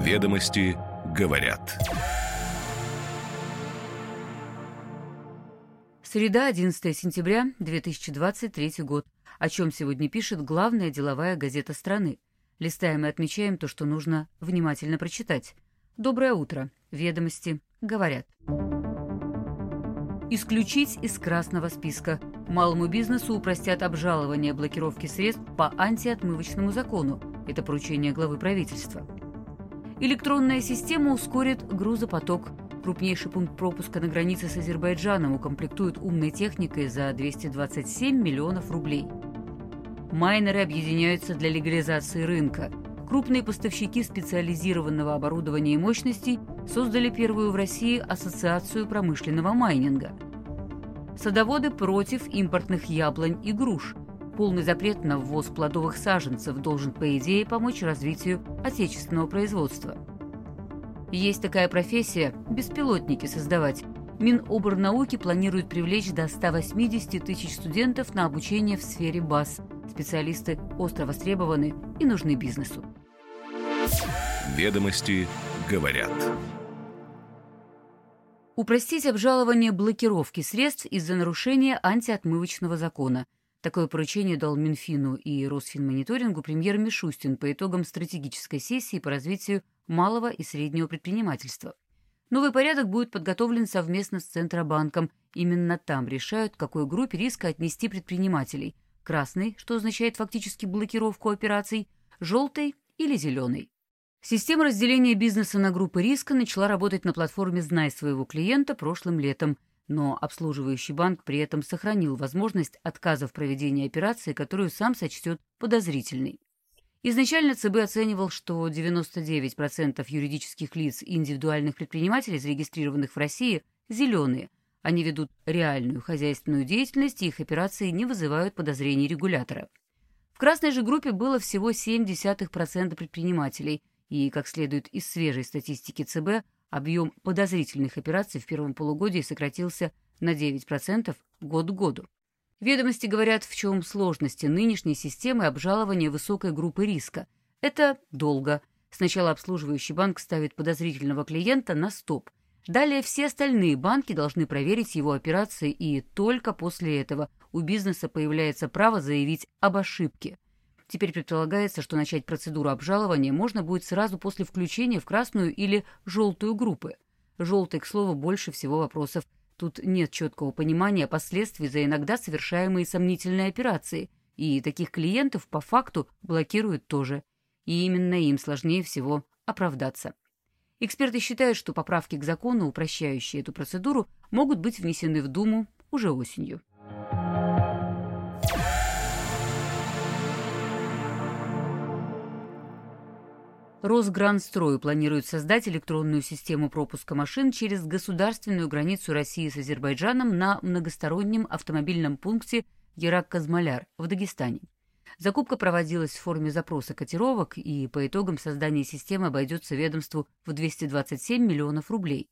Ведомости говорят. Среда, 11 сентября 2023 год. О чем сегодня пишет главная деловая газета страны. Листаем и отмечаем то, что нужно внимательно прочитать. Доброе утро. Ведомости говорят. Исключить из красного списка. Малому бизнесу упростят обжалование блокировки средств по антиотмывочному закону. Это поручение главы правительства. Электронная система ускорит грузопоток. Крупнейший пункт пропуска на границе с Азербайджаном укомплектуют умной техникой за 227 миллионов рублей. Майнеры объединяются для легализации рынка. Крупные поставщики специализированного оборудования и мощностей создали первую в России ассоциацию промышленного майнинга. Садоводы против импортных яблонь и груш. Полный запрет на ввоз плодовых саженцев должен, по идее, помочь развитию отечественного производства. Есть такая профессия – беспилотники создавать. Миноборнауки планирует привлечь до 180 тысяч студентов на обучение в сфере БАС. Специалисты остро востребованы и нужны бизнесу. Ведомости говорят. Упростить обжалование блокировки средств из-за нарушения антиотмывочного закона. Такое поручение дал Минфину и Росфинмониторингу премьер Мишустин по итогам стратегической сессии по развитию малого и среднего предпринимательства. Новый порядок будет подготовлен совместно с Центробанком. Именно там решают, к какой группе риска отнести предпринимателей. Красный, что означает фактически блокировку операций, желтый или зеленый. Система разделения бизнеса на группы риска начала работать на платформе «Знай своего клиента» прошлым летом, но обслуживающий банк при этом сохранил возможность отказа в проведении операции, которую сам сочтет подозрительной. Изначально ЦБ оценивал, что 99% юридических лиц и индивидуальных предпринимателей, зарегистрированных в России, зеленые. Они ведут реальную хозяйственную деятельность, и их операции не вызывают подозрений регулятора. В красной же группе было всего 0,7% предпринимателей, и, как следует из свежей статистики ЦБ, объем подозрительных операций в первом полугодии сократился на 9% год к году. Ведомости говорят, в чем сложности нынешней системы обжалования высокой группы риска. Это долго. Сначала обслуживающий банк ставит подозрительного клиента на стоп. Далее все остальные банки должны проверить его операции, и только после этого у бизнеса появляется право заявить об ошибке – Теперь предполагается, что начать процедуру обжалования можно будет сразу после включения в красную или желтую группы. Желтой, к слову, больше всего вопросов. Тут нет четкого понимания последствий за иногда совершаемые сомнительные операции, и таких клиентов по факту блокируют тоже. И именно им сложнее всего оправдаться. Эксперты считают, что поправки к закону, упрощающие эту процедуру, могут быть внесены в Думу уже осенью. Росгранстрой планирует создать электронную систему пропуска машин через государственную границу России с Азербайджаном на многостороннем автомобильном пункте Ярак-Казмаляр в Дагестане. Закупка проводилась в форме запроса котировок, и по итогам создания системы обойдется ведомству в 227 миллионов рублей.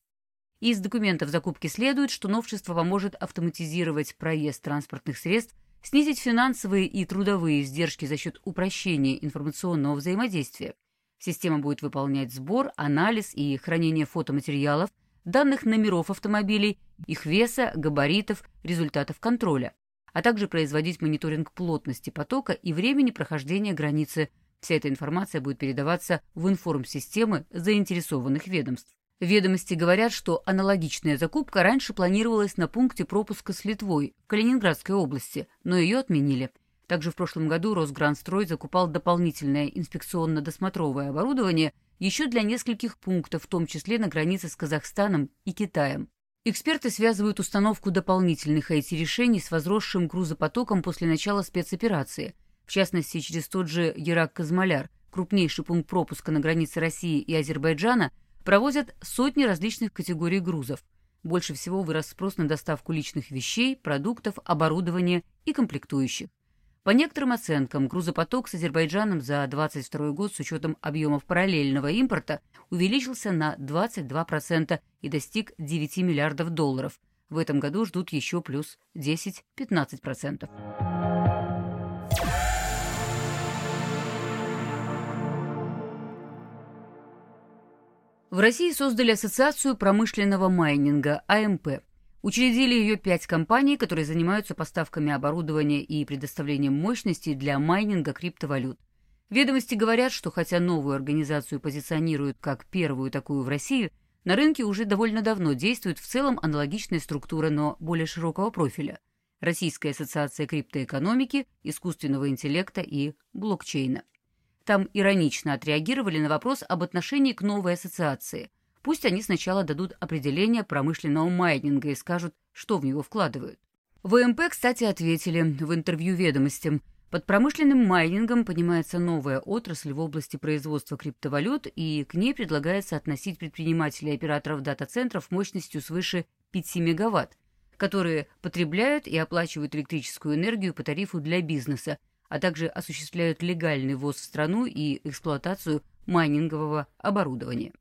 Из документов закупки следует, что новшество поможет автоматизировать проезд транспортных средств, снизить финансовые и трудовые издержки за счет упрощения информационного взаимодействия, Система будет выполнять сбор, анализ и хранение фотоматериалов, данных номеров автомобилей, их веса, габаритов, результатов контроля, а также производить мониторинг плотности потока и времени прохождения границы. Вся эта информация будет передаваться в информсистемы заинтересованных ведомств. Ведомости говорят, что аналогичная закупка раньше планировалась на пункте пропуска с Литвой в Калининградской области, но ее отменили – также в прошлом году Росгранстрой закупал дополнительное инспекционно-досмотровое оборудование еще для нескольких пунктов, в том числе на границе с Казахстаном и Китаем. Эксперты связывают установку дополнительных IT-решений с возросшим грузопотоком после начала спецоперации, в частности, через тот же Ярак-Казмаляр, крупнейший пункт пропуска на границе России и Азербайджана, провозят сотни различных категорий грузов. Больше всего вырос спрос на доставку личных вещей, продуктов, оборудования и комплектующих. По некоторым оценкам, грузопоток с Азербайджаном за 2022 год с учетом объемов параллельного импорта увеличился на 22% и достиг 9 миллиардов долларов. В этом году ждут еще плюс 10-15%. В России создали Ассоциацию промышленного майнинга, АМП. Учредили ее пять компаний, которые занимаются поставками оборудования и предоставлением мощностей для майнинга криптовалют. Ведомости говорят, что хотя новую организацию позиционируют как первую такую в России, на рынке уже довольно давно действует в целом аналогичная структура, но более широкого профиля. Российская ассоциация криптоэкономики, искусственного интеллекта и блокчейна. Там иронично отреагировали на вопрос об отношении к новой ассоциации. Пусть они сначала дадут определение промышленного майнинга и скажут, что в него вкладывают. ВМП, кстати, ответили в интервью «Ведомостям», под промышленным майнингом понимается новая отрасль в области производства криптовалют, и к ней предлагается относить предпринимателей и операторов дата-центров мощностью свыше 5 мегаватт, которые потребляют и оплачивают электрическую энергию по тарифу для бизнеса, а также осуществляют легальный ввоз в страну и эксплуатацию майнингового оборудования.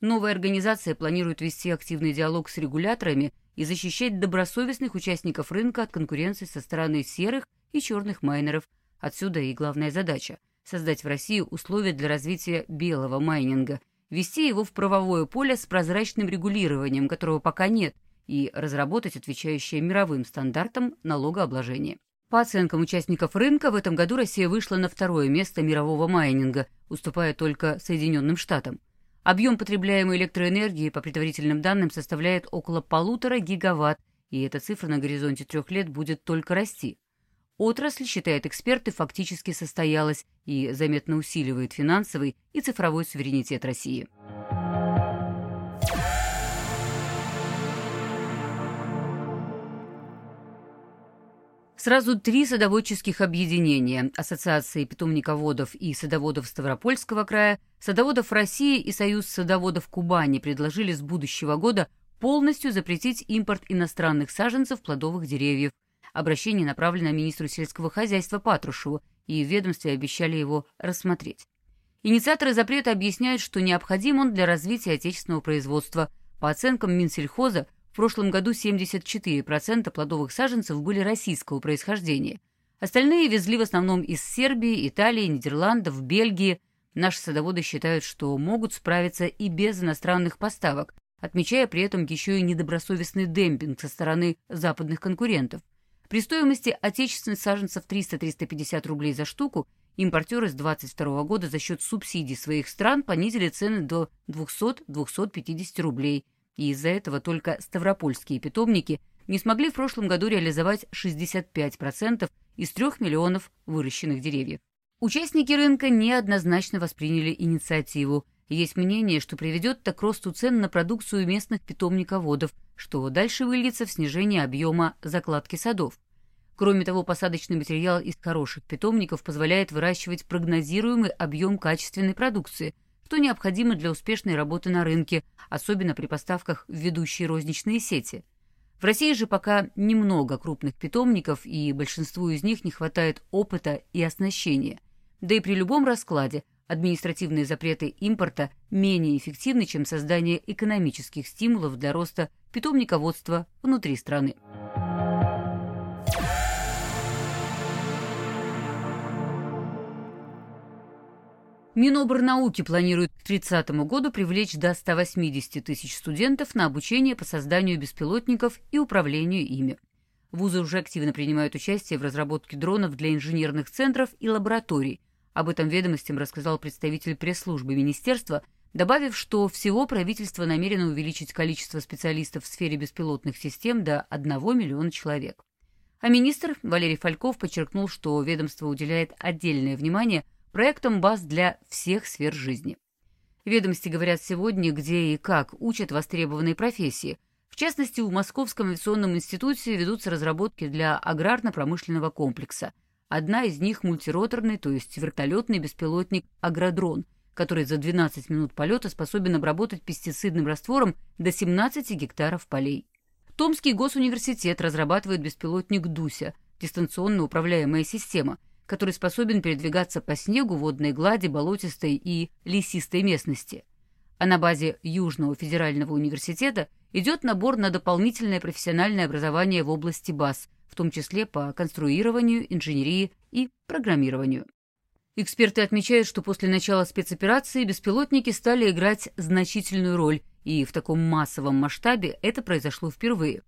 Новая организация планирует вести активный диалог с регуляторами и защищать добросовестных участников рынка от конкуренции со стороны серых и черных майнеров. Отсюда и главная задача – создать в России условия для развития белого майнинга, ввести его в правовое поле с прозрачным регулированием, которого пока нет, и разработать отвечающее мировым стандартам налогообложения. По оценкам участников рынка, в этом году Россия вышла на второе место мирового майнинга, уступая только Соединенным Штатам. Объем потребляемой электроэнергии, по предварительным данным, составляет около полутора гигаватт, и эта цифра на горизонте трех лет будет только расти. Отрасль, считают эксперты, фактически состоялась и заметно усиливает финансовый и цифровой суверенитет России. Сразу три садоводческих объединения – Ассоциации питомниководов и садоводов Ставропольского края, Садоводов России и Союз садоводов Кубани предложили с будущего года полностью запретить импорт иностранных саженцев плодовых деревьев. Обращение направлено министру сельского хозяйства Патрушеву, и в ведомстве обещали его рассмотреть. Инициаторы запрета объясняют, что необходим он для развития отечественного производства. По оценкам Минсельхоза, в прошлом году 74% плодовых саженцев были российского происхождения. Остальные везли в основном из Сербии, Италии, Нидерландов, Бельгии. Наши садоводы считают, что могут справиться и без иностранных поставок, отмечая при этом еще и недобросовестный демпинг со стороны западных конкурентов. При стоимости отечественных саженцев 300-350 рублей за штуку импортеры с 2022 года за счет субсидий своих стран понизили цены до 200-250 рублей – и из-за этого только ставропольские питомники не смогли в прошлом году реализовать 65% из 3 миллионов выращенных деревьев. Участники рынка неоднозначно восприняли инициативу. Есть мнение, что приведет так к росту цен на продукцию местных питомниководов, что дальше выльется в снижение объема закладки садов. Кроме того, посадочный материал из хороших питомников позволяет выращивать прогнозируемый объем качественной продукции – что необходимо для успешной работы на рынке, особенно при поставках в ведущие розничные сети. В России же пока немного крупных питомников, и большинству из них не хватает опыта и оснащения. Да и при любом раскладе административные запреты импорта менее эффективны, чем создание экономических стимулов для роста питомниководства внутри страны. Минобрнауки планирует к 30 году привлечь до 180 тысяч студентов на обучение по созданию беспилотников и управлению ими. Вузы уже активно принимают участие в разработке дронов для инженерных центров и лабораторий. Об этом ведомостям рассказал представитель пресс-службы министерства, добавив, что всего правительство намерено увеличить количество специалистов в сфере беспилотных систем до 1 миллиона человек. А министр Валерий Фальков подчеркнул, что ведомство уделяет отдельное внимание – проектом баз для всех сфер жизни. Ведомости говорят сегодня, где и как учат востребованные профессии. В частности, в Московском авиационном институте ведутся разработки для аграрно-промышленного комплекса. Одна из них – мультироторный, то есть вертолетный беспилотник «Агродрон», который за 12 минут полета способен обработать пестицидным раствором до 17 гектаров полей. Томский госуниверситет разрабатывает беспилотник «Дуся» – дистанционно управляемая система – который способен передвигаться по снегу, водной глади, болотистой и лесистой местности. А на базе Южного федерального университета идет набор на дополнительное профессиональное образование в области баз, в том числе по конструированию, инженерии и программированию. Эксперты отмечают, что после начала спецоперации беспилотники стали играть значительную роль, и в таком массовом масштабе это произошло впервые.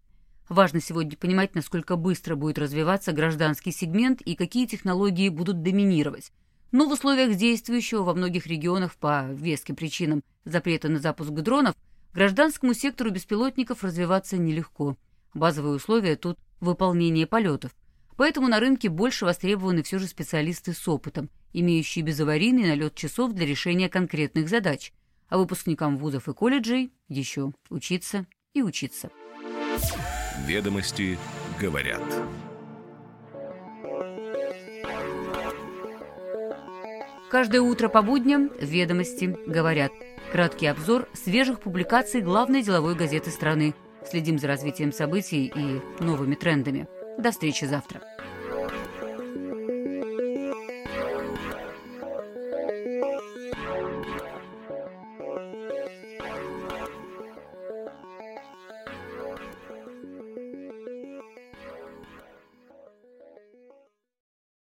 Важно сегодня понимать, насколько быстро будет развиваться гражданский сегмент и какие технологии будут доминировать. Но в условиях действующего во многих регионах по веским причинам запрета на запуск дронов гражданскому сектору беспилотников развиваться нелегко. Базовые условия тут – выполнение полетов. Поэтому на рынке больше востребованы все же специалисты с опытом, имеющие безаварийный налет часов для решения конкретных задач, а выпускникам вузов и колледжей еще учиться и учиться. Ведомости говорят. Каждое утро по будням «Ведомости говорят». Краткий обзор свежих публикаций главной деловой газеты страны. Следим за развитием событий и новыми трендами. До встречи завтра.